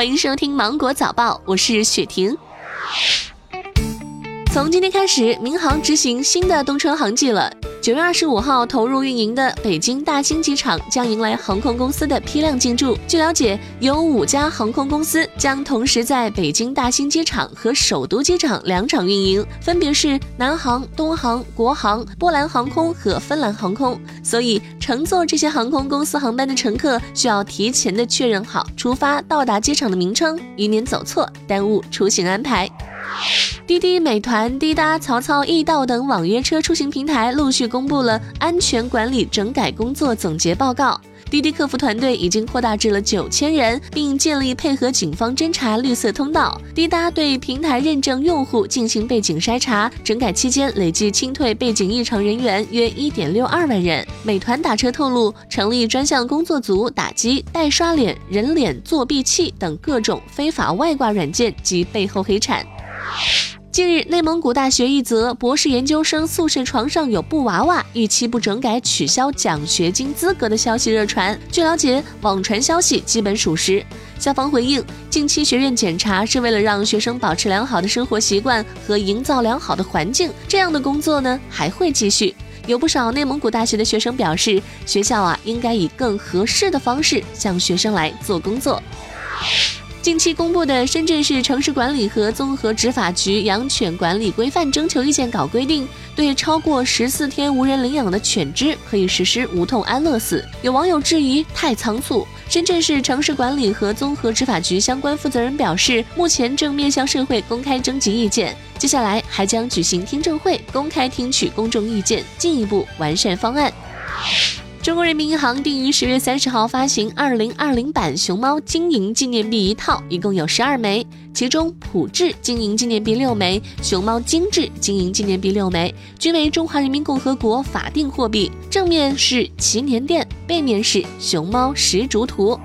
欢迎收听芒果早报，我是雪婷。从今天开始，民航执行新的冬春航季了。九月二十五号投入运营的北京大兴机场将迎来航空公司的批量进驻。据了解，有五家航空公司将同时在北京大兴机场和首都机场两场运营，分别是南航、东航、国航、波兰航空和芬兰航空。所以，乘坐这些航空公司航班的乘客需要提前的确认好出发到达机场的名称，以免走错，耽误出行安排。滴滴、美团、滴答、曹操、易到等网约车出行平台陆续公布了安全管理整改工作总结报告。滴滴客服团队已经扩大至了九千人，并建立配合警方侦查绿色通道。滴答对平台认证用户进行背景筛查，整改期间累计清退背景异常人员约一点六二万人。美团打车透露，成立专项工作组，打击代刷脸、人脸作弊器等各种非法外挂软件及背后黑产。近日，内蒙古大学一则博士研究生宿舍床上有布娃娃，逾期不整改取消奖学金资格的消息热传。据了解，网传消息基本属实。校方回应，近期学院检查是为了让学生保持良好的生活习惯和营造良好的环境，这样的工作呢还会继续。有不少内蒙古大学的学生表示，学校啊应该以更合适的方式向学生来做工作。近期公布的《深圳市城市管理和综合执法局养犬管理规范征求意见稿》规定，对超过十四天无人领养的犬只可以实施无痛安乐死。有网友质疑太仓促，深圳市城市管理和综合执法局相关负责人表示，目前正面向社会公开征集意见，接下来还将举行听证会，公开听取公众意见，进一步完善方案。中国人民银行定于十月三十号发行二零二零版熊猫金银纪念币一套，一共有十二枚，其中普制金银纪念币六枚，熊猫精致金银纪念币六枚，均为中华人民共和国法定货币。正面是祈年殿，背面是熊猫石竹图。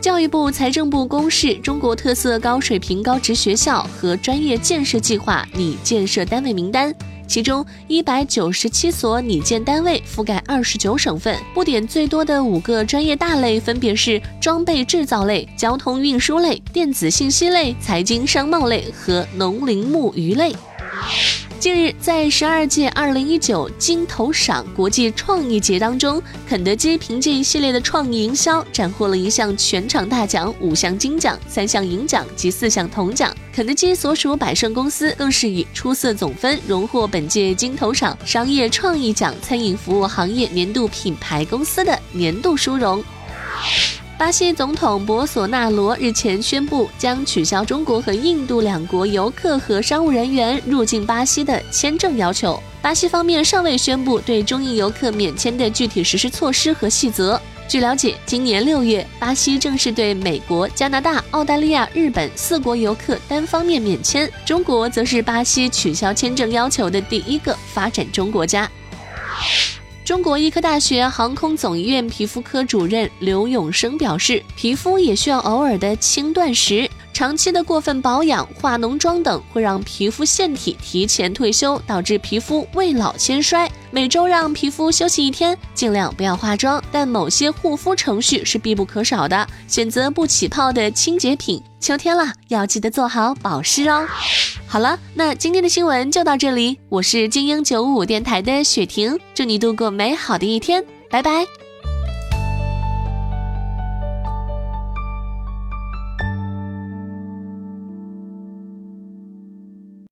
教育部、财政部公示中国特色高水平高职学校和专业建设计划拟建设单位名单。其中一百九十七所拟建单位覆盖二十九省份，布点最多的五个专业大类分别是装备制造类、交通运输类、电子信息类、财经商贸类和农林牧渔类。近日，在十二届二零一九金投赏国际创意节当中，肯德基凭借一系列的创意营销，斩获了一项全场大奖、五项金奖、三项银奖及四项铜奖。肯德基所属百胜公司更是以出色总分荣获本届金投赏商业创意奖餐饮服务行业年度品牌公司的年度殊荣。巴西总统博索纳罗日前宣布，将取消中国和印度两国游客和商务人员入境巴西的签证要求。巴西方面尚未宣布对中印游客免签的具体实施措施和细则。据了解，今年六月，巴西正式对美国、加拿大、澳大利亚、日本四国游客单方面免签，中国则是巴西取消签证要求的第一个发展中国家。中国医科大学航空总医院皮肤科主任刘永生表示，皮肤也需要偶尔的轻断食。长期的过分保养、化浓妆等会让皮肤腺体提前退休，导致皮肤未老先衰。每周让皮肤休息一天，尽量不要化妆。但某些护肤程序是必不可少的，选择不起泡的清洁品。秋天了，要记得做好保湿哦。好了，那今天的新闻就到这里。我是精英九五五电台的雪婷，祝你度过美好的一天，拜拜。